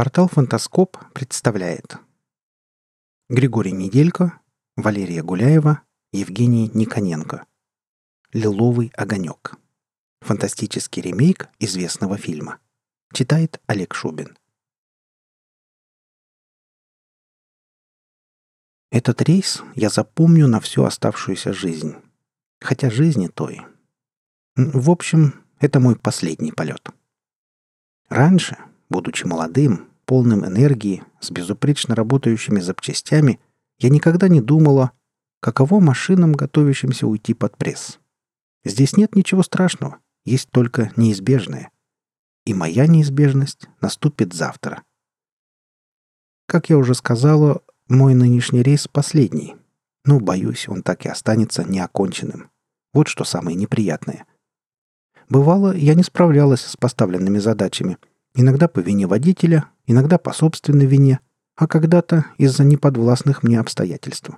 Портал «Фантаскоп» представляет Григорий Неделько, Валерия Гуляева, Евгений Никоненко. «Лиловый огонек». Фантастический ремейк известного фильма. Читает Олег Шубин. Этот рейс я запомню на всю оставшуюся жизнь. Хотя жизни той. В общем, это мой последний полет. Раньше, будучи молодым, полным энергии, с безупречно работающими запчастями, я никогда не думала, каково машинам, готовящимся уйти под пресс. Здесь нет ничего страшного, есть только неизбежное. И моя неизбежность наступит завтра. Как я уже сказала, мой нынешний рейс последний. Но, боюсь, он так и останется неоконченным. Вот что самое неприятное. Бывало, я не справлялась с поставленными задачами. Иногда по вине водителя, иногда по собственной вине, а когда-то из-за неподвластных мне обстоятельств.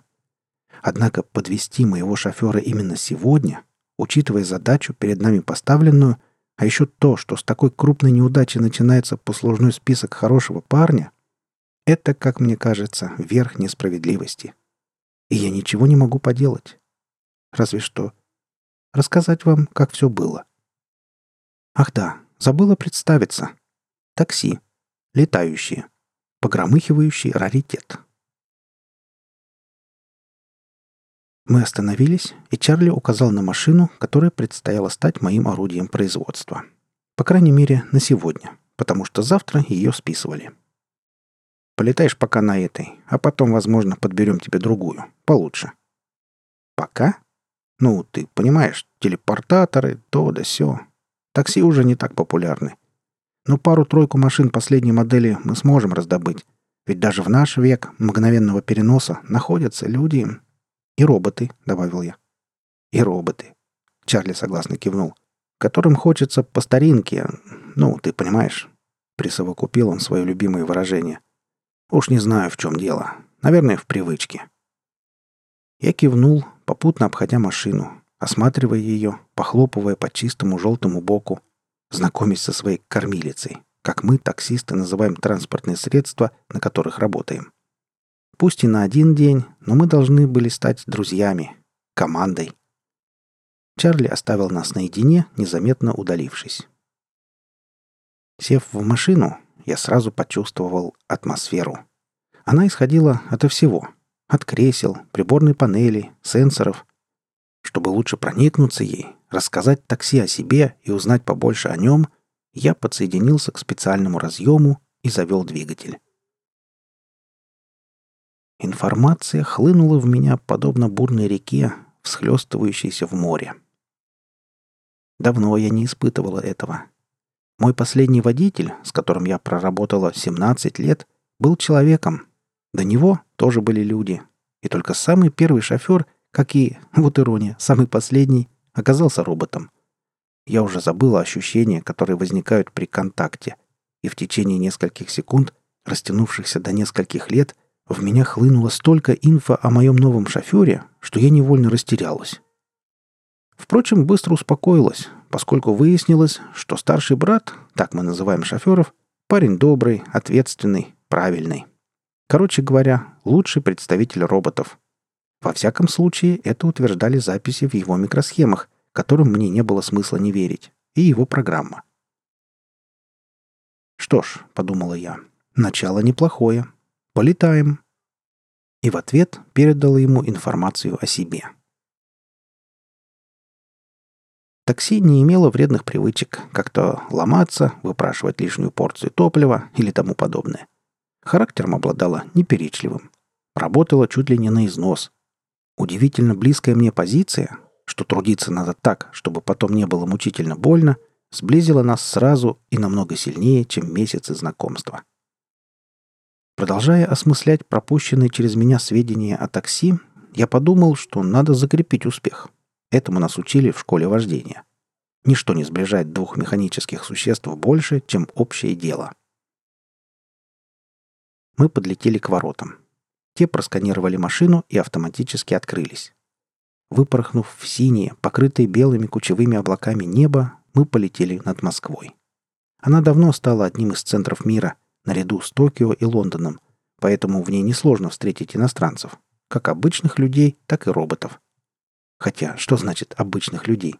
Однако подвести моего шофера именно сегодня, учитывая задачу перед нами поставленную, а еще то, что с такой крупной неудачи начинается послужной список хорошего парня, это, как мне кажется, верх несправедливости. И я ничего не могу поделать. Разве что рассказать вам, как все было. Ах да, забыла представиться. Такси. Летающие. Погромыхивающий раритет. Мы остановились, и Чарли указал на машину, которая предстояло стать моим орудием производства. По крайней мере, на сегодня, потому что завтра ее списывали. Полетаешь пока на этой, а потом, возможно, подберем тебе другую, получше. Пока? Ну, ты понимаешь, телепортаторы, то да сё. Такси уже не так популярны. Но пару-тройку машин последней модели мы сможем раздобыть. Ведь даже в наш век мгновенного переноса находятся люди... И роботы, добавил я. И роботы. Чарли согласно кивнул. Которым хочется по старинке, ну, ты понимаешь. Присовокупил он свое любимое выражение — Уж не знаю, в чем дело. Наверное, в привычке. Я кивнул, попутно обходя машину, осматривая ее, похлопывая по чистому желтому боку, знакомясь со своей кормилицей, как мы, таксисты, называем транспортные средства, на которых работаем. Пусть и на один день, но мы должны были стать друзьями, командой. Чарли оставил нас наедине, незаметно удалившись. Сев в машину, я сразу почувствовал атмосферу. Она исходила ото всего. От кресел, приборной панели, сенсоров. Чтобы лучше проникнуться ей, рассказать такси о себе и узнать побольше о нем, я подсоединился к специальному разъему и завел двигатель. Информация хлынула в меня подобно бурной реке, всхлестывающейся в море. Давно я не испытывала этого. Мой последний водитель, с которым я проработала 17 лет, был человеком. До него тоже были люди. И только самый первый шофер, как и, вот ирония, самый последний, оказался роботом. Я уже забыла ощущения, которые возникают при контакте. И в течение нескольких секунд, растянувшихся до нескольких лет, в меня хлынуло столько инфо о моем новом шофере, что я невольно растерялась. Впрочем, быстро успокоилась, поскольку выяснилось, что старший брат, так мы называем шоферов, парень добрый, ответственный, правильный. Короче говоря, лучший представитель роботов. Во всяком случае, это утверждали записи в его микросхемах, которым мне не было смысла не верить, и его программа. «Что ж», — подумала я, — «начало неплохое. Полетаем». И в ответ передала ему информацию о себе. Такси не имело вредных привычек, как-то ломаться, выпрашивать лишнюю порцию топлива или тому подобное. Характером обладала неперечливым. Работала чуть ли не на износ. Удивительно близкая мне позиция, что трудиться надо так, чтобы потом не было мучительно больно, сблизила нас сразу и намного сильнее, чем месяцы знакомства. Продолжая осмыслять пропущенные через меня сведения о такси, я подумал, что надо закрепить успех – Этому нас учили в школе вождения. Ничто не сближает двух механических существ больше, чем общее дело. Мы подлетели к воротам. Те просканировали машину и автоматически открылись. Выпорхнув в синее, покрытое белыми кучевыми облаками небо, мы полетели над Москвой. Она давно стала одним из центров мира, наряду с Токио и Лондоном, поэтому в ней несложно встретить иностранцев, как обычных людей, так и роботов. Хотя, что значит «обычных людей»?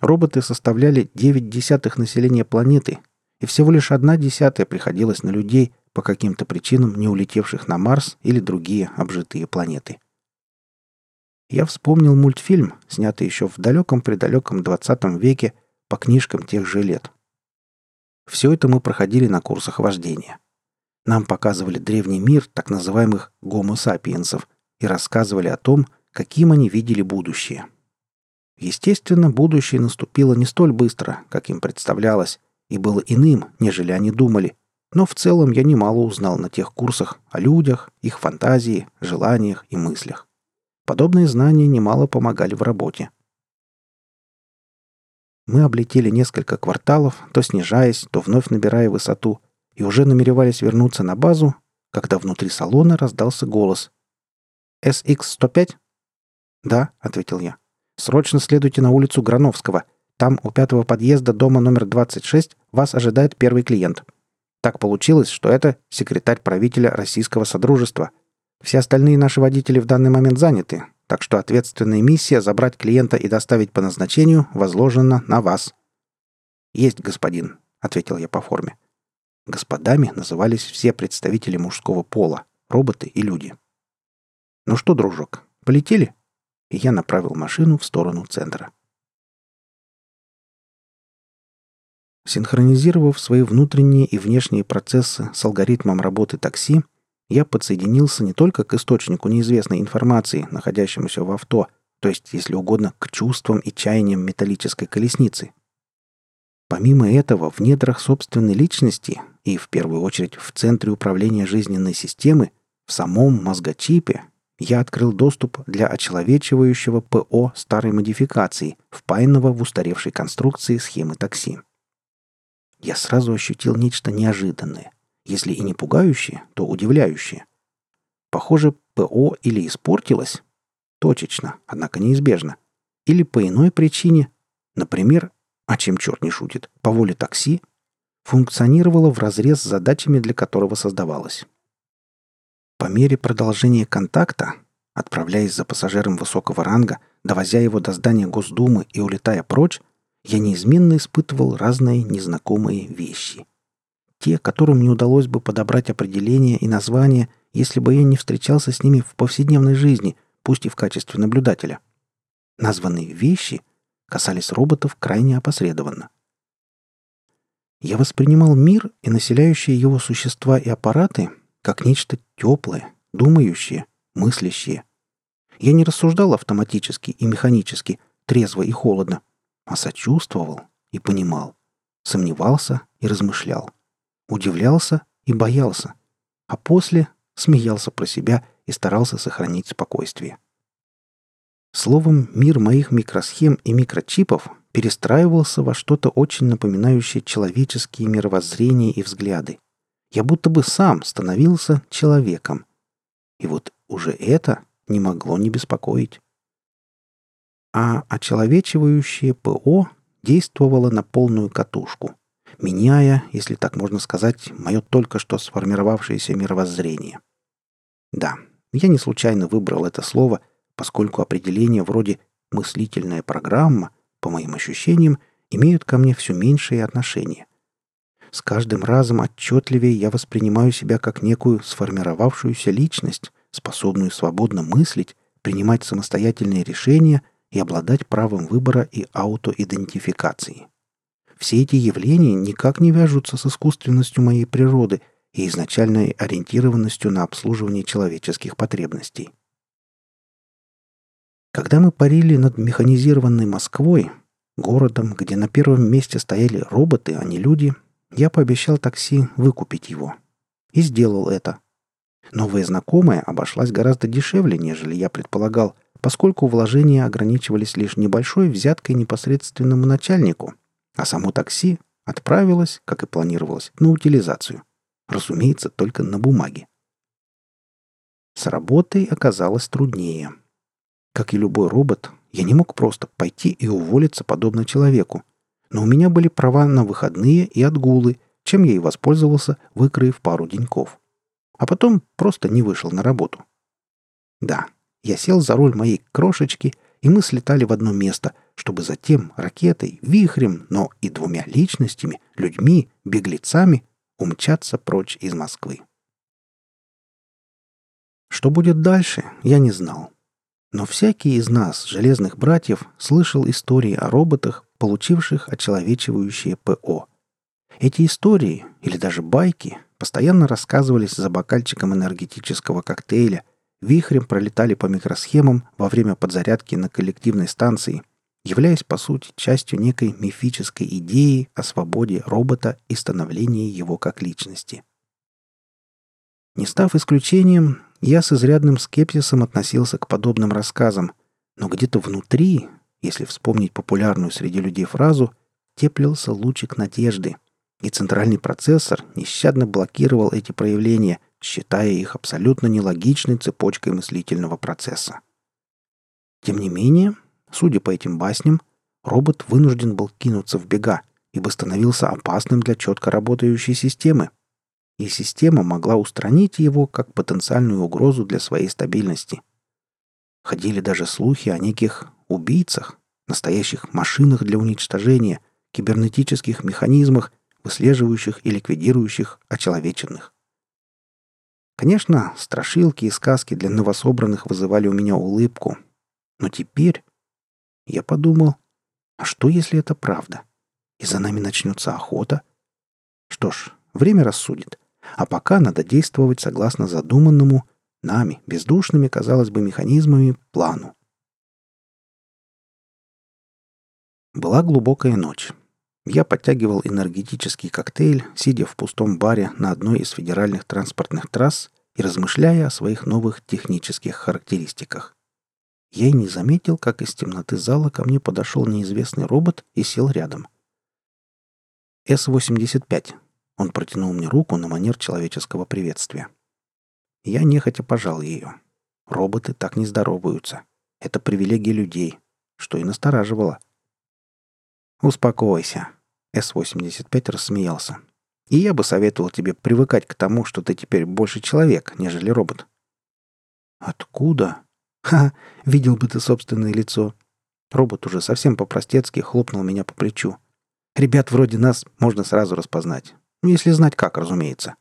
Роботы составляли 9 десятых населения планеты, и всего лишь одна десятая приходилась на людей, по каким-то причинам не улетевших на Марс или другие обжитые планеты. Я вспомнил мультфильм, снятый еще в далеком-предалеком 20 веке по книжкам тех же лет. Все это мы проходили на курсах вождения. Нам показывали древний мир так называемых гомо-сапиенсов и рассказывали о том, каким они видели будущее. Естественно, будущее наступило не столь быстро, как им представлялось, и было иным, нежели они думали, но в целом я немало узнал на тех курсах о людях, их фантазии, желаниях и мыслях. Подобные знания немало помогали в работе. Мы облетели несколько кварталов, то снижаясь, то вновь набирая высоту, и уже намеревались вернуться на базу, когда внутри салона раздался голос. «SX-105?» «Да», — ответил я. «Срочно следуйте на улицу Грановского. Там, у пятого подъезда дома номер 26, вас ожидает первый клиент. Так получилось, что это секретарь правителя Российского Содружества. Все остальные наши водители в данный момент заняты, так что ответственная миссия забрать клиента и доставить по назначению возложена на вас». «Есть, господин», — ответил я по форме. Господами назывались все представители мужского пола, роботы и люди. «Ну что, дружок, полетели?» И я направил машину в сторону центра. Синхронизировав свои внутренние и внешние процессы с алгоритмом работы такси, я подсоединился не только к источнику неизвестной информации, находящемуся в авто, то есть, если угодно, к чувствам и чаяниям металлической колесницы. Помимо этого, в недрах собственной личности и, в первую очередь, в центре управления жизненной системы, в самом мозгочипе, я открыл доступ для очеловечивающего ПО старой модификации, впаянного в устаревшей конструкции схемы такси я сразу ощутил нечто неожиданное. Если и не пугающее, то удивляющее. Похоже, ПО или испортилось, точечно, однако неизбежно, или по иной причине, например, а чем черт не шутит, по воле такси, функционировало вразрез с задачами, для которого создавалось. По мере продолжения контакта, отправляясь за пассажиром высокого ранга, довозя его до здания Госдумы и улетая прочь, я неизменно испытывал разные незнакомые вещи. Те, которым не удалось бы подобрать определение и название, если бы я не встречался с ними в повседневной жизни, пусть и в качестве наблюдателя. Названные вещи касались роботов крайне опосредованно. Я воспринимал мир и населяющие его существа и аппараты как нечто теплое, думающее, мыслящее. Я не рассуждал автоматически и механически, трезво и холодно, а сочувствовал и понимал, сомневался и размышлял, удивлялся и боялся, а после смеялся про себя и старался сохранить спокойствие. Словом, мир моих микросхем и микрочипов перестраивался во что-то очень напоминающее человеческие мировоззрения и взгляды. Я будто бы сам становился человеком. И вот уже это не могло не беспокоить а очеловечивающее ПО действовало на полную катушку, меняя, если так можно сказать, мое только что сформировавшееся мировоззрение. Да, я не случайно выбрал это слово, поскольку определения вроде «мыслительная программа», по моим ощущениям, имеют ко мне все меньшее отношение. С каждым разом отчетливее я воспринимаю себя как некую сформировавшуюся личность, способную свободно мыслить, принимать самостоятельные решения – и обладать правом выбора и аутоидентификации. Все эти явления никак не вяжутся с искусственностью моей природы и изначальной ориентированностью на обслуживание человеческих потребностей. Когда мы парили над механизированной Москвой, городом, где на первом месте стояли роботы, а не люди, я пообещал такси выкупить его. И сделал это. Новая знакомая обошлась гораздо дешевле, нежели я предполагал, поскольку вложения ограничивались лишь небольшой взяткой непосредственному начальнику, а само такси отправилось, как и планировалось, на утилизацию. Разумеется, только на бумаге. С работой оказалось труднее. Как и любой робот, я не мог просто пойти и уволиться подобно человеку. Но у меня были права на выходные и отгулы, чем я и воспользовался, выкроив пару деньков. А потом просто не вышел на работу. Да, я сел за руль моей крошечки, и мы слетали в одно место, чтобы затем ракетой, вихрем, но и двумя личностями, людьми, беглецами умчаться прочь из Москвы. Что будет дальше, я не знал. Но всякий из нас, железных братьев, слышал истории о роботах, получивших очеловечивающее ПО. Эти истории, или даже байки, постоянно рассказывались за бокальчиком энергетического коктейля, вихрем пролетали по микросхемам во время подзарядки на коллективной станции, являясь, по сути, частью некой мифической идеи о свободе робота и становлении его как личности. Не став исключением, я с изрядным скепсисом относился к подобным рассказам, но где-то внутри, если вспомнить популярную среди людей фразу, теплился лучик надежды, и центральный процессор нещадно блокировал эти проявления, считая их абсолютно нелогичной цепочкой мыслительного процесса. Тем не менее, судя по этим басням, робот вынужден был кинуться в бега, ибо становился опасным для четко работающей системы – и система могла устранить его как потенциальную угрозу для своей стабильности. Ходили даже слухи о неких убийцах, настоящих машинах для уничтожения, кибернетических механизмах, выслеживающих и ликвидирующих очеловеченных. Конечно, страшилки и сказки для новособранных вызывали у меня улыбку. Но теперь я подумал, а что если это правда? И за нами начнется охота? Что ж, время рассудит. А пока надо действовать согласно задуманному, нами, бездушными, казалось бы, механизмами, плану. Была глубокая ночь. Я подтягивал энергетический коктейль, сидя в пустом баре на одной из федеральных транспортных трасс и размышляя о своих новых технических характеристиках. Я и не заметил, как из темноты зала ко мне подошел неизвестный робот и сел рядом. С-85 он протянул мне руку на манер человеческого приветствия. Я нехотя пожал ее. Роботы так не здороваются. Это привилегия людей, что и настораживало. «Успокойся», — С-85 рассмеялся. «И я бы советовал тебе привыкать к тому, что ты теперь больше человек, нежели робот». «Откуда?» «Ха, видел бы ты собственное лицо». Робот уже совсем по-простецки хлопнул меня по плечу. «Ребят вроде нас можно сразу распознать. Ну, если знать как, разумеется.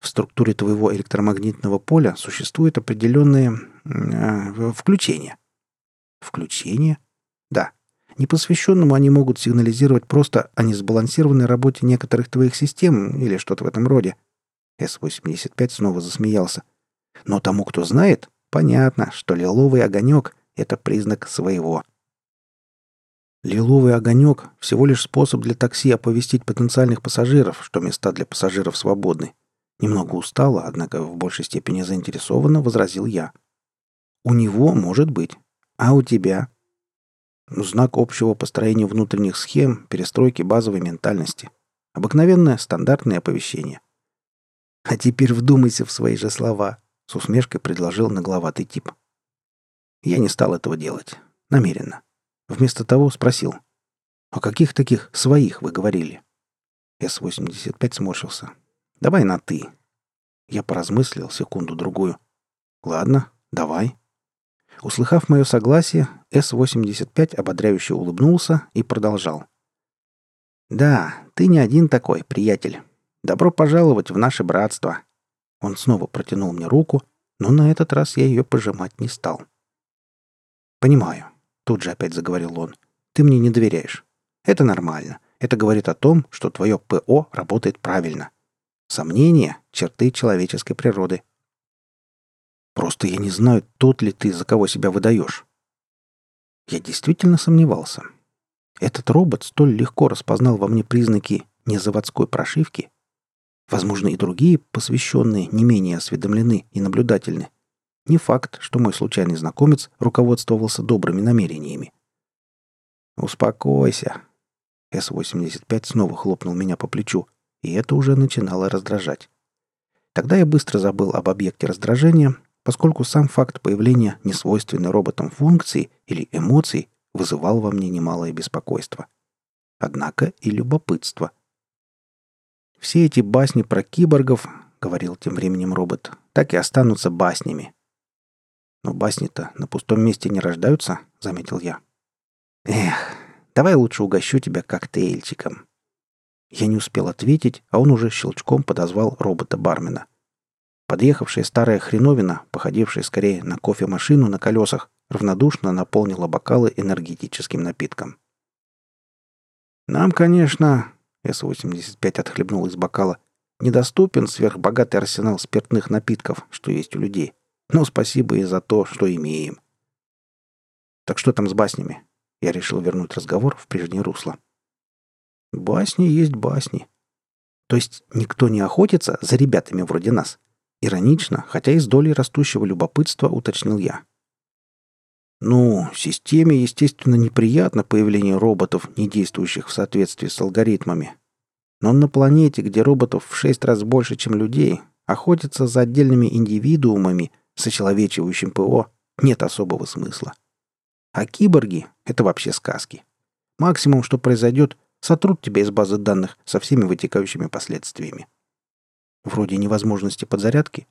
В структуре твоего электромагнитного поля существует определенное э, включение. Включение? Непосвященному они могут сигнализировать просто о несбалансированной работе некоторых твоих систем или что-то в этом роде. С-85 снова засмеялся. Но тому, кто знает, понятно, что лиловый огонек — это признак своего — Лиловый огонек – всего лишь способ для такси оповестить потенциальных пассажиров, что места для пассажиров свободны. Немного устало, однако в большей степени заинтересованно возразил я. У него может быть. А у тебя? Знак общего построения внутренних схем, перестройки базовой ментальности. Обыкновенное стандартное оповещение. А теперь вдумайся в свои же слова, с усмешкой предложил нагловатый тип. Я не стал этого делать. Намеренно. Вместо того спросил. «О каких таких своих вы говорили?» С-85 сморщился. «Давай на «ты». Я поразмыслил секунду-другую. «Ладно, давай». Услыхав мое согласие, С-85 ободряюще улыбнулся и продолжал. «Да, ты не один такой, приятель. Добро пожаловать в наше братство». Он снова протянул мне руку, но на этот раз я ее пожимать не стал. «Понимаю. Тут же опять заговорил он. «Ты мне не доверяешь. Это нормально. Это говорит о том, что твое ПО работает правильно. Сомнения — черты человеческой природы. Просто я не знаю, тот ли ты, за кого себя выдаешь. Я действительно сомневался. Этот робот столь легко распознал во мне признаки незаводской прошивки. Возможно, и другие посвященные не менее осведомлены и наблюдательны. Не факт, что мой случайный знакомец руководствовался добрыми намерениями. «Успокойся». С-85 снова хлопнул меня по плечу, и это уже начинало раздражать. Тогда я быстро забыл об объекте раздражения, поскольку сам факт появления несвойственной роботам функции или эмоций вызывал во мне немалое беспокойство. Однако и любопытство. все эти басни про киборгов, — говорил тем временем робот, — так и останутся баснями. Но басни-то на пустом месте не рождаются, — заметил я. Эх, давай лучше угощу тебя коктейльчиком. Я не успел ответить, а он уже щелчком подозвал робота-бармена. Подъехавшая старая хреновина, походившая скорее на кофемашину на колесах, равнодушно наполнила бокалы энергетическим напитком. «Нам, конечно...» — С-85 отхлебнул из бокала. «Недоступен сверхбогатый арсенал спиртных напитков, что есть у людей. Но спасибо и за то, что имеем». «Так что там с баснями?» Я решил вернуть разговор в прежнее русло. «Басни есть басни. То есть никто не охотится за ребятами вроде нас?» Иронично, хотя и с долей растущего любопытства, уточнил я. Ну, системе, естественно, неприятно появление роботов, не действующих в соответствии с алгоритмами. Но на планете, где роботов в шесть раз больше, чем людей, охотиться за отдельными индивидуумами с очеловечивающим ПО нет особого смысла. А киборги — это вообще сказки. Максимум, что произойдет, сотрут тебя из базы данных со всеми вытекающими последствиями. Вроде невозможности подзарядки.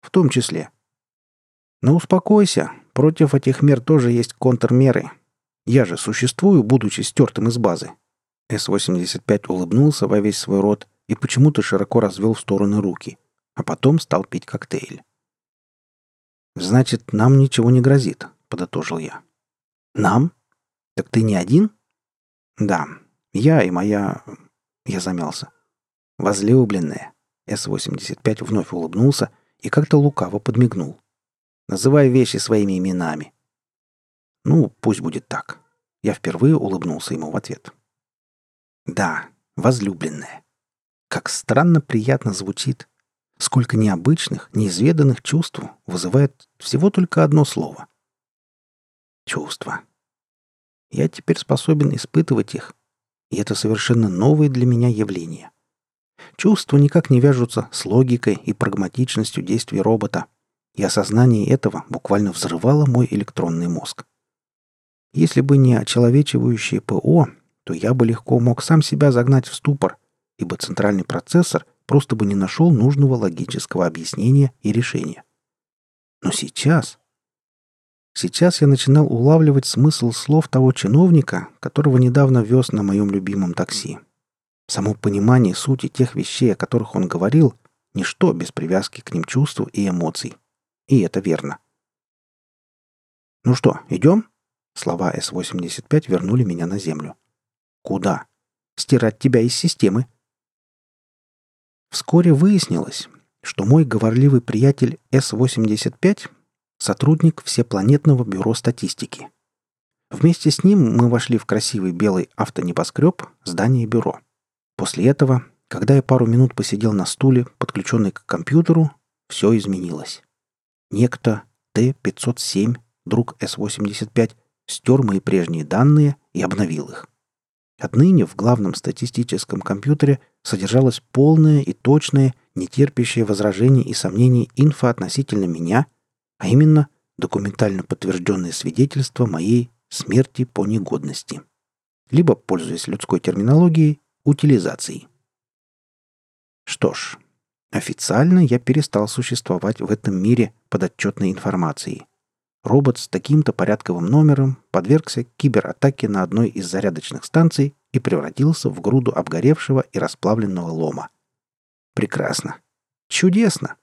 В том числе. Но успокойся, против этих мер тоже есть контрмеры. Я же существую, будучи стертым из базы. С-85 улыбнулся во весь свой рот и почему-то широко развел в стороны руки, а потом стал пить коктейль. «Значит, нам ничего не грозит», — подытожил я. «Нам? Так ты не один?» «Да, я и моя...» Я замялся. «Возлюбленная». С-85 вновь улыбнулся и как-то лукаво подмигнул. «Называй вещи своими именами». «Ну, пусть будет так». Я впервые улыбнулся ему в ответ. «Да, возлюбленная. Как странно приятно звучит. Сколько необычных, неизведанных чувств вызывает всего только одно слово. Чувства. Я теперь способен испытывать их, и это совершенно новое для меня явление. Чувства никак не вяжутся с логикой и прагматичностью действий робота, и осознание этого буквально взрывало мой электронный мозг. Если бы не очеловечивающее ПО, то я бы легко мог сам себя загнать в ступор, ибо центральный процессор просто бы не нашел нужного логического объяснения и решения. Но сейчас... Сейчас я начинал улавливать смысл слов того чиновника, которого недавно вез на моем любимом такси. Само понимание сути тех вещей, о которых он говорил, ничто без привязки к ним чувств и эмоций. И это верно. «Ну что, идем?» Слова С-85 вернули меня на землю. «Куда?» «Стирать тебя из системы». Вскоре выяснилось, что мой говорливый приятель С-85 — сотрудник Всепланетного бюро статистики. Вместе с ним мы вошли в красивый белый автонебоскреб здание бюро. После этого, когда я пару минут посидел на стуле, подключенный к компьютеру, все изменилось. Некто Т-507, друг С-85, стер мои прежние данные и обновил их. Отныне в главном статистическом компьютере содержалась полная и точная, нетерпящая возражений и сомнений инфа относительно меня, а именно документально подтвержденное свидетельство моей смерти по негодности. Либо, пользуясь людской терминологией, утилизацией. Что ж, официально я перестал существовать в этом мире под отчетной информацией. Робот с таким-то порядковым номером подвергся кибератаке на одной из зарядочных станций и превратился в груду обгоревшего и расплавленного лома. Прекрасно. Чудесно.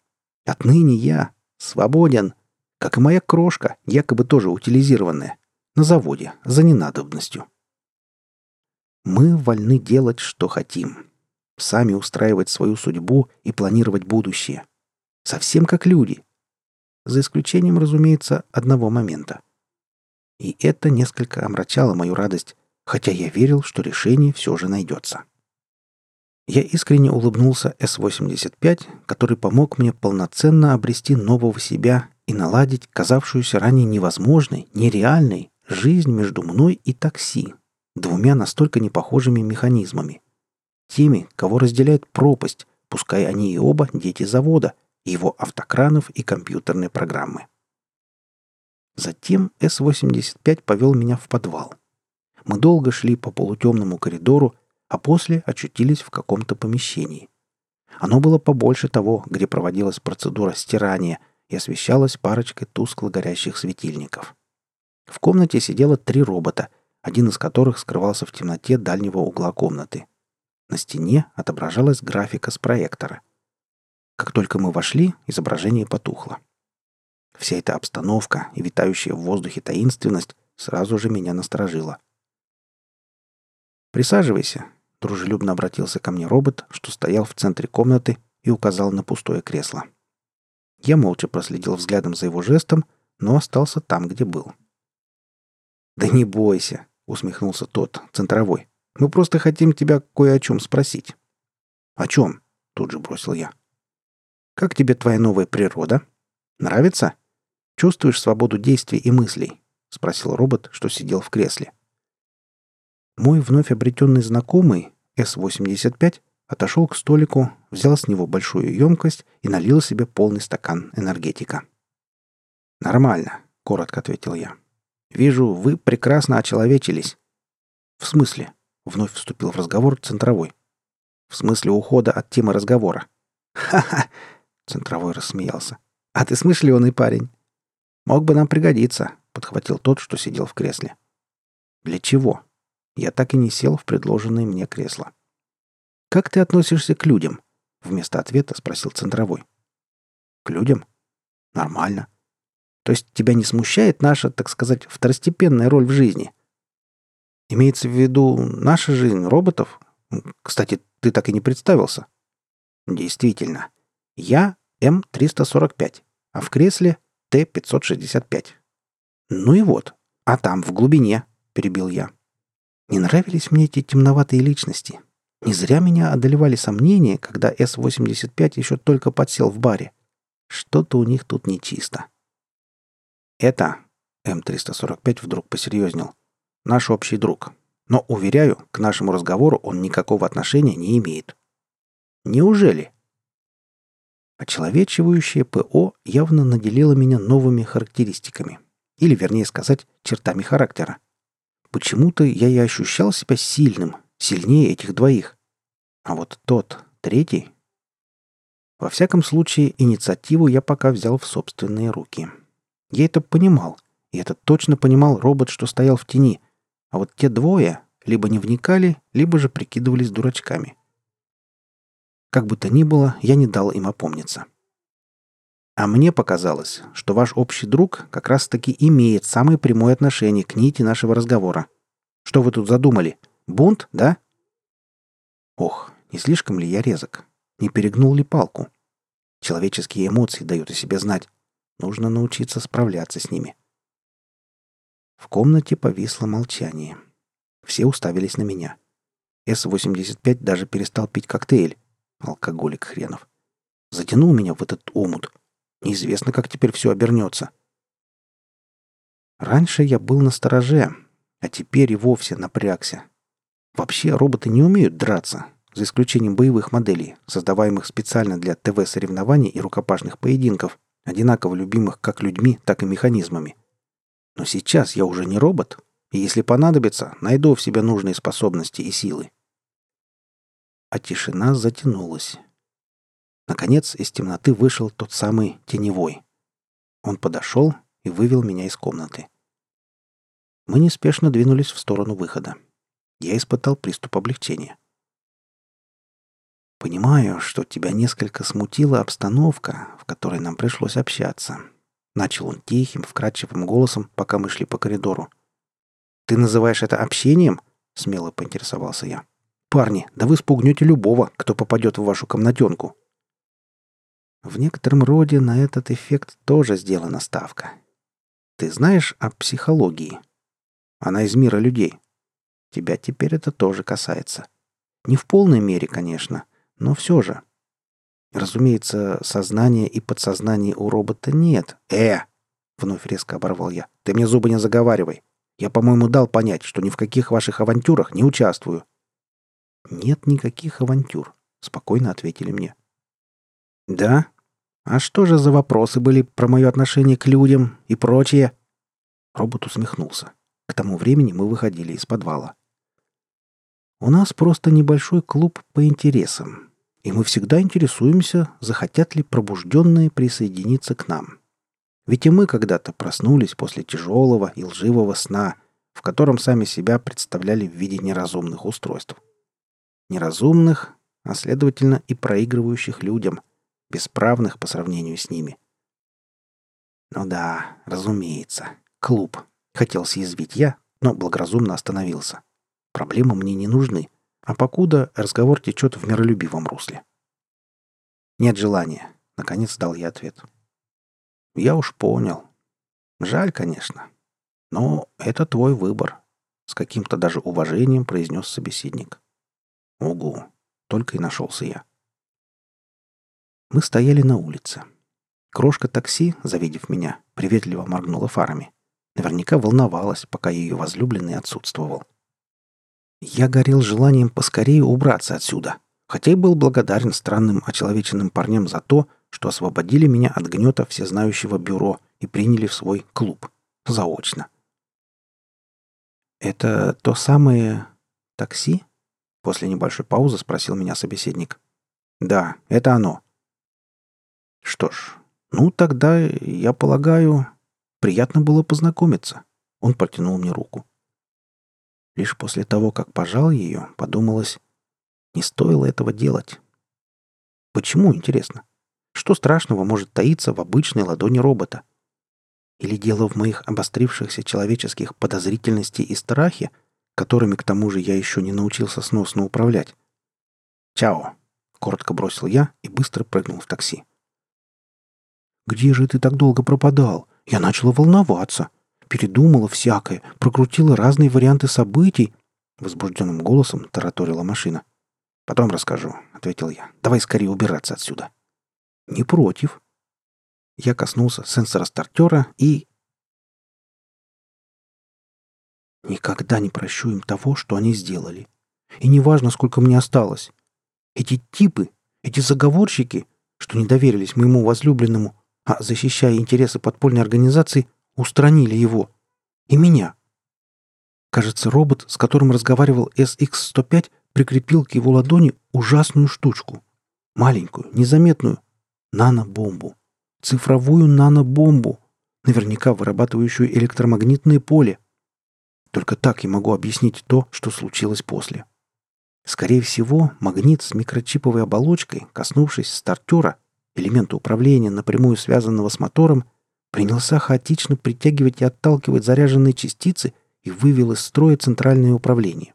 Отныне я свободен, как и моя крошка, якобы тоже утилизированная, на заводе, за ненадобностью. Мы вольны делать, что хотим. Сами устраивать свою судьбу и планировать будущее. Совсем как люди. За исключением, разумеется, одного момента. И это несколько омрачало мою радость, хотя я верил, что решение все же найдется. Я искренне улыбнулся С-85, который помог мне полноценно обрести нового себя и наладить казавшуюся ранее невозможной, нереальной жизнь между мной и такси, двумя настолько непохожими механизмами. Теми, кого разделяет пропасть, пускай они и оба дети завода, его автокранов и компьютерной программы. Затем С-85 повел меня в подвал. Мы долго шли по полутемному коридору, а после очутились в каком-то помещении. Оно было побольше того, где проводилась процедура стирания и освещалось парочкой тускло горящих светильников. В комнате сидело три робота, один из которых скрывался в темноте дальнего угла комнаты. На стене отображалась графика с проектора. Как только мы вошли, изображение потухло. Вся эта обстановка и витающая в воздухе таинственность сразу же меня насторожила. «Присаживайся», — дружелюбно обратился ко мне робот, что стоял в центре комнаты и указал на пустое кресло. Я молча проследил взглядом за его жестом, но остался там, где был. «Да не бойся», — усмехнулся тот, центровой. «Мы просто хотим тебя кое о чем спросить». «О чем?» — тут же бросил я. «Как тебе твоя новая природа? Нравится?» Чувствуешь свободу действий и мыслей?» — спросил робот, что сидел в кресле. Мой вновь обретенный знакомый, С-85, отошел к столику, взял с него большую емкость и налил себе полный стакан энергетика. «Нормально», — коротко ответил я. «Вижу, вы прекрасно очеловечились». «В смысле?» — вновь вступил в разговор центровой. «В смысле ухода от темы разговора». «Ха-ха!» — центровой рассмеялся. «А ты смышленый парень. «Мог бы нам пригодиться», — подхватил тот, что сидел в кресле. «Для чего?» Я так и не сел в предложенное мне кресло. «Как ты относишься к людям?» — вместо ответа спросил центровой. «К людям? Нормально. То есть тебя не смущает наша, так сказать, второстепенная роль в жизни?» «Имеется в виду наша жизнь роботов? Кстати, ты так и не представился». «Действительно. Я М-345, а в кресле Т-565. Ну и вот. А там, в глубине, перебил я. Не нравились мне эти темноватые личности. Не зря меня одолевали сомнения, когда С-85 еще только подсел в баре. Что-то у них тут нечисто. Это, М-345 вдруг посерьезнел, наш общий друг. Но, уверяю, к нашему разговору он никакого отношения не имеет. Неужели? Очеловечивающее ПО явно наделило меня новыми характеристиками. Или, вернее сказать, чертами характера. Почему-то я и ощущал себя сильным, сильнее этих двоих. А вот тот, третий... Во всяком случае, инициативу я пока взял в собственные руки. Я это понимал, и это точно понимал робот, что стоял в тени. А вот те двое либо не вникали, либо же прикидывались дурачками. Как бы то ни было, я не дал им опомниться. А мне показалось, что ваш общий друг как раз-таки имеет самое прямое отношение к нити нашего разговора. Что вы тут задумали? Бунт, да? Ох, не слишком ли я резок? Не перегнул ли палку? Человеческие эмоции дают о себе знать. Нужно научиться справляться с ними. В комнате повисло молчание. Все уставились на меня. С-85 даже перестал пить коктейль, Алкоголик хренов. Затянул меня в этот омут. Неизвестно, как теперь все обернется. Раньше я был на стороже, а теперь и вовсе напрягся. Вообще роботы не умеют драться, за исключением боевых моделей, создаваемых специально для ТВ-соревнований и рукопашных поединков, одинаково любимых как людьми, так и механизмами. Но сейчас я уже не робот, и если понадобится, найду в себе нужные способности и силы а тишина затянулась. Наконец из темноты вышел тот самый теневой. Он подошел и вывел меня из комнаты. Мы неспешно двинулись в сторону выхода. Я испытал приступ облегчения. «Понимаю, что тебя несколько смутила обстановка, в которой нам пришлось общаться», — начал он тихим, вкрадчивым голосом, пока мы шли по коридору. «Ты называешь это общением?» — смело поинтересовался я. Парни, да вы спугнете любого, кто попадет в вашу комнатенку. В некотором роде на этот эффект тоже сделана ставка. Ты знаешь о психологии? Она из мира людей. Тебя теперь это тоже касается. Не в полной мере, конечно, но все же. Разумеется, сознания и подсознания у робота нет. Э! Вновь резко оборвал я. Ты мне зубы не заговаривай. Я, по-моему, дал понять, что ни в каких ваших авантюрах не участвую. «Нет никаких авантюр», — спокойно ответили мне. «Да? А что же за вопросы были про мое отношение к людям и прочее?» Робот усмехнулся. К тому времени мы выходили из подвала. «У нас просто небольшой клуб по интересам. И мы всегда интересуемся, захотят ли пробужденные присоединиться к нам. Ведь и мы когда-то проснулись после тяжелого и лживого сна, в котором сами себя представляли в виде неразумных устройств. Неразумных, а следовательно и проигрывающих людям, бесправных по сравнению с ними. Ну да, разумеется. Клуб. Хотел съязвить я, но благоразумно остановился. Проблемы мне не нужны, а покуда разговор течет в миролюбивом русле. Нет желания, наконец дал я ответ. Я уж понял. Жаль, конечно. Но это твой выбор, с каким-то даже уважением произнес собеседник. Угу, только и нашелся я. Мы стояли на улице. Крошка такси, завидев меня, приветливо моргнула фарами. Наверняка волновалась, пока ее возлюбленный отсутствовал. Я горел желанием поскорее убраться отсюда, хотя и был благодарен странным очеловеченным парням за то, что освободили меня от гнета всезнающего бюро и приняли в свой клуб. Заочно. «Это то самое такси?» После небольшой паузы спросил меня собеседник. «Да, это оно». «Что ж, ну тогда, я полагаю, приятно было познакомиться». Он протянул мне руку. Лишь после того, как пожал ее, подумалось, не стоило этого делать. Почему, интересно? Что страшного может таиться в обычной ладони робота? Или дело в моих обострившихся человеческих подозрительности и страхе, которыми к тому же я еще не научился сносно управлять? «Чао!» — коротко бросил я и быстро прыгнул в такси. «Где же ты так долго пропадал? Я начала волноваться. Передумала всякое, прокрутила разные варианты событий», — возбужденным голосом тараторила машина. «Потом расскажу», — ответил я. «Давай скорее убираться отсюда». «Не против». Я коснулся сенсора стартера и... Никогда не прощу им того, что они сделали. И неважно, сколько мне осталось. Эти типы, эти заговорщики, что не доверились моему возлюбленному, а, защищая интересы подпольной организации, устранили его. И меня. Кажется, робот, с которым разговаривал SX-105, прикрепил к его ладони ужасную штучку. Маленькую, незаметную, нанобомбу. Цифровую нанобомбу, наверняка вырабатывающую электромагнитное поле. Только так я могу объяснить то, что случилось после. Скорее всего, магнит с микрочиповой оболочкой, коснувшись стартера, элемента управления, напрямую связанного с мотором, принялся хаотично притягивать и отталкивать заряженные частицы и вывел из строя центральное управление.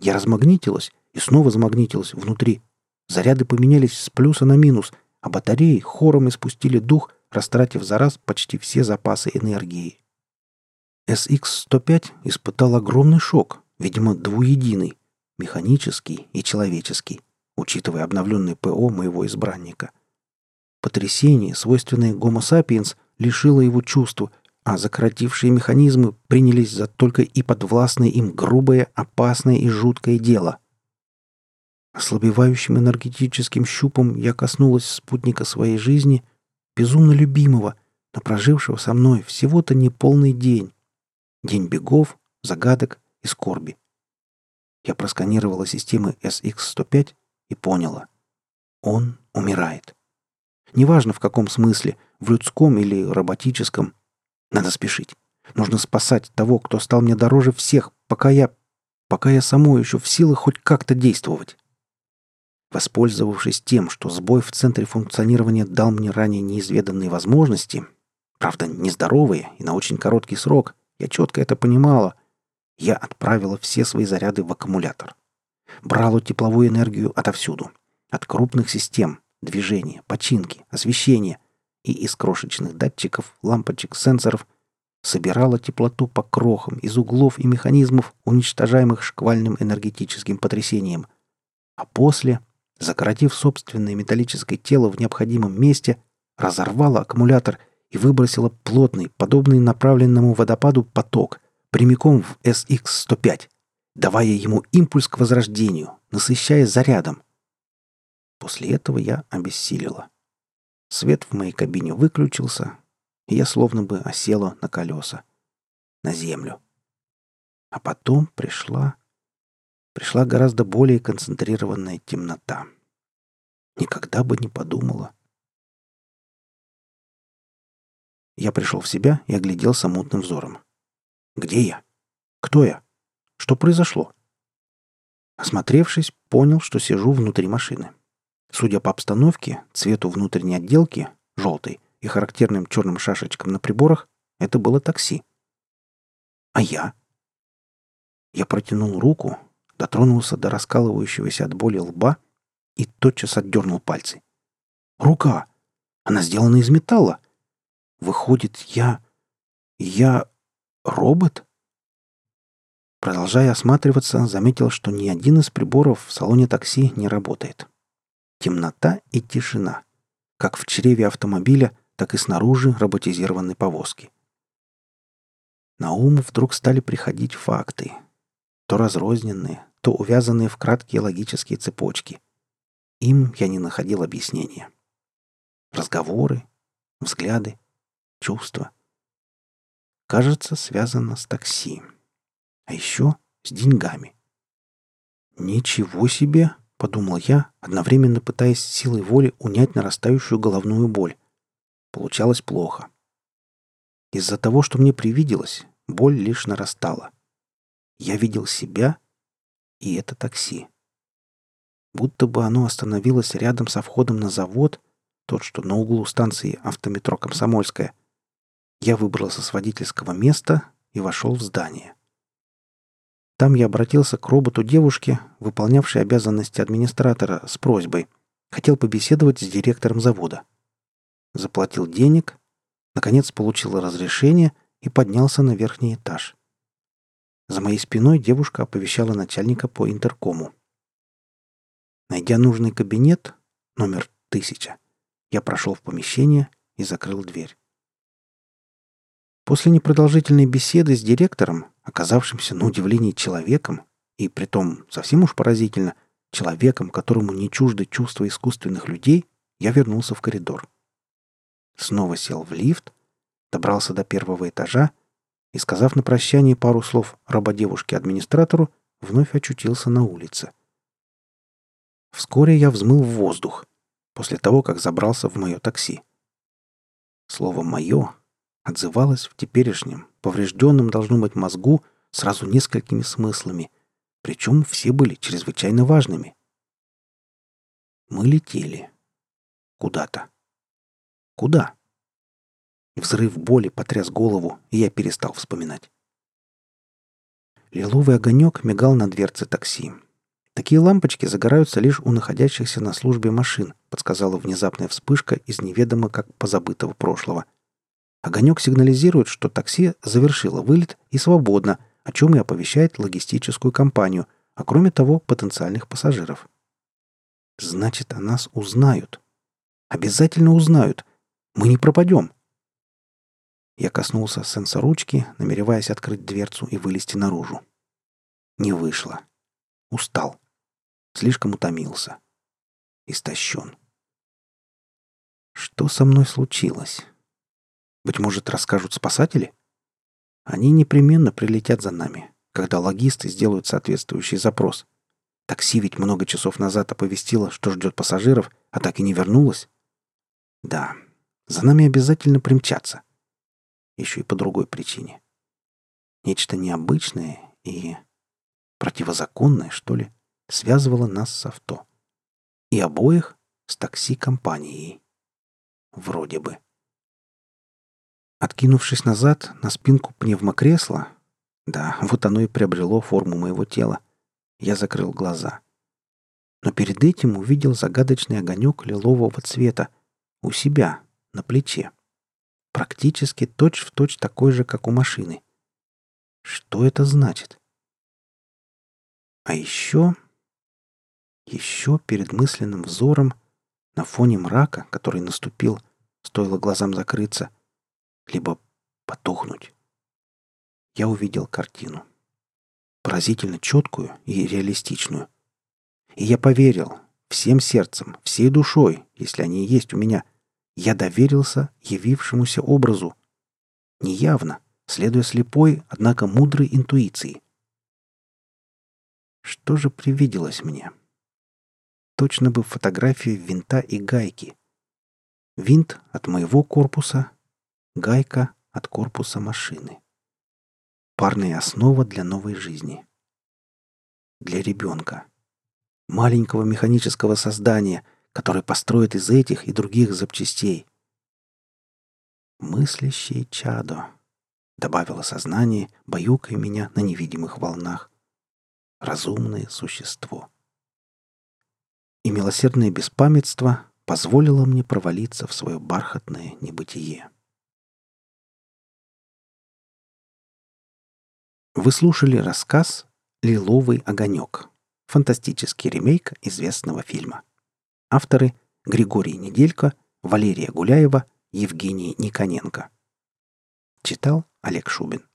Я размагнитилась и снова замагнитилась внутри. Заряды поменялись с плюса на минус, а батареи хором испустили дух, растратив за раз почти все запасы энергии. SX-105 испытал огромный шок, видимо, двуединый, механический и человеческий, учитывая обновленный ПО моего избранника. Потрясение, свойственное Homo sapiens, лишило его чувств, а закоротившие механизмы принялись за только и подвластное им грубое, опасное и жуткое дело — Ослабевающим энергетическим щупом я коснулась спутника своей жизни, безумно любимого, но прожившего со мной всего-то неполный день. День бегов, загадок и скорби. Я просканировала системы SX-105 и поняла. Он умирает. Неважно в каком смысле, в людском или роботическом. Надо спешить. Нужно спасать того, кто стал мне дороже всех, пока я... пока я самой еще в силах хоть как-то действовать. Воспользовавшись тем, что сбой в центре функционирования дал мне ранее неизведанные возможности, правда, нездоровые и на очень короткий срок, я четко это понимала, я отправила все свои заряды в аккумулятор. Брала тепловую энергию отовсюду. От крупных систем, движения, починки, освещения и из крошечных датчиков, лампочек, сенсоров собирала теплоту по крохам из углов и механизмов, уничтожаемых шквальным энергетическим потрясением. А после закоротив собственное металлическое тело в необходимом месте, разорвала аккумулятор и выбросила плотный, подобный направленному водопаду поток прямиком в SX-105, давая ему импульс к возрождению, насыщая зарядом. После этого я обессилила. Свет в моей кабине выключился, и я словно бы осела на колеса, на землю. А потом пришла пришла гораздо более концентрированная темнота. Никогда бы не подумала. Я пришел в себя и огляделся мутным взором. Где я? Кто я? Что произошло? Осмотревшись, понял, что сижу внутри машины. Судя по обстановке, цвету внутренней отделки, желтой, и характерным черным шашечкам на приборах, это было такси. А я? Я протянул руку, дотронулся до раскалывающегося от боли лба и тотчас отдернул пальцы. Рука! Она сделана из металла. Выходит, я... я... робот? Продолжая осматриваться, заметил, что ни один из приборов в салоне такси не работает. Темнота и тишина. Как в чреве автомобиля, так и снаружи роботизированной повозки. На ум вдруг стали приходить факты. То разрозненные, то увязанные в краткие логические цепочки. Им я не находил объяснения. Разговоры, взгляды, чувства. Кажется, связано с такси. А еще с деньгами. «Ничего себе!» — подумал я, одновременно пытаясь силой воли унять нарастающую головную боль. Получалось плохо. Из-за того, что мне привиделось, боль лишь нарастала. Я видел себя и это такси. Будто бы оно остановилось рядом со входом на завод, тот, что на углу станции автометро «Комсомольская». Я выбрался с водительского места и вошел в здание. Там я обратился к роботу девушки, выполнявшей обязанности администратора, с просьбой. Хотел побеседовать с директором завода. Заплатил денег, наконец получил разрешение и поднялся на верхний этаж. За моей спиной девушка оповещала начальника по интеркому. Найдя нужный кабинет, номер тысяча, я прошел в помещение и закрыл дверь. После непродолжительной беседы с директором, оказавшимся на удивление человеком, и притом совсем уж поразительно, человеком, которому не чужды чувства искусственных людей, я вернулся в коридор. Снова сел в лифт, добрался до первого этажа и, сказав на прощание пару слов рабодевушке-администратору, вновь очутился на улице. Вскоре я взмыл в воздух, после того, как забрался в мое такси. Слово «моё» отзывалась в теперешнем, поврежденном должно быть мозгу, сразу несколькими смыслами, причем все были чрезвычайно важными. Мы летели. Куда-то. Куда? Взрыв боли потряс голову, и я перестал вспоминать. Лиловый огонек мигал на дверце такси. Такие лампочки загораются лишь у находящихся на службе машин, подсказала внезапная вспышка из неведомо как позабытого прошлого. Огонек сигнализирует, что такси завершило вылет и свободно, о чем и оповещает логистическую компанию, а кроме того потенциальных пассажиров. Значит, о нас узнают. Обязательно узнают. Мы не пропадем. Я коснулся сенсоручки, намереваясь открыть дверцу и вылезти наружу. Не вышло. Устал. Слишком утомился. Истощен. Что со мной случилось? Быть может, расскажут спасатели? Они непременно прилетят за нами, когда логисты сделают соответствующий запрос. Такси ведь много часов назад оповестило, что ждет пассажиров, а так и не вернулось. Да, за нами обязательно примчатся. Еще и по другой причине. Нечто необычное и противозаконное, что ли, связывало нас с авто. И обоих с такси-компанией. Вроде бы. Откинувшись назад на спинку пневмокресла, да, вот оно и приобрело форму моего тела, я закрыл глаза. Но перед этим увидел загадочный огонек лилового цвета у себя, на плече. Практически точь-в-точь точь такой же, как у машины. Что это значит? А еще... Еще перед мысленным взором, на фоне мрака, который наступил, стоило глазам закрыться — либо потухнуть. Я увидел картину. Поразительно четкую и реалистичную. И я поверил, всем сердцем, всей душой, если они есть у меня, я доверился явившемуся образу. Неявно, следуя слепой, однако мудрой интуиции. Что же привиделось мне? точно бы фотография винта и гайки. Винт от моего корпуса, гайка от корпуса машины. Парная основа для новой жизни. Для ребенка. Маленького механического создания, которое построит из этих и других запчастей. Мыслящее чадо, добавило сознание, баюкая меня на невидимых волнах. Разумное существо. И милосердное беспамятство позволило мне провалиться в свое бархатное небытие. Вы слушали рассказ «Лиловый огонек» — фантастический ремейк известного фильма. Авторы — Григорий Неделько, Валерия Гуляева, Евгений Никоненко. Читал Олег Шубин.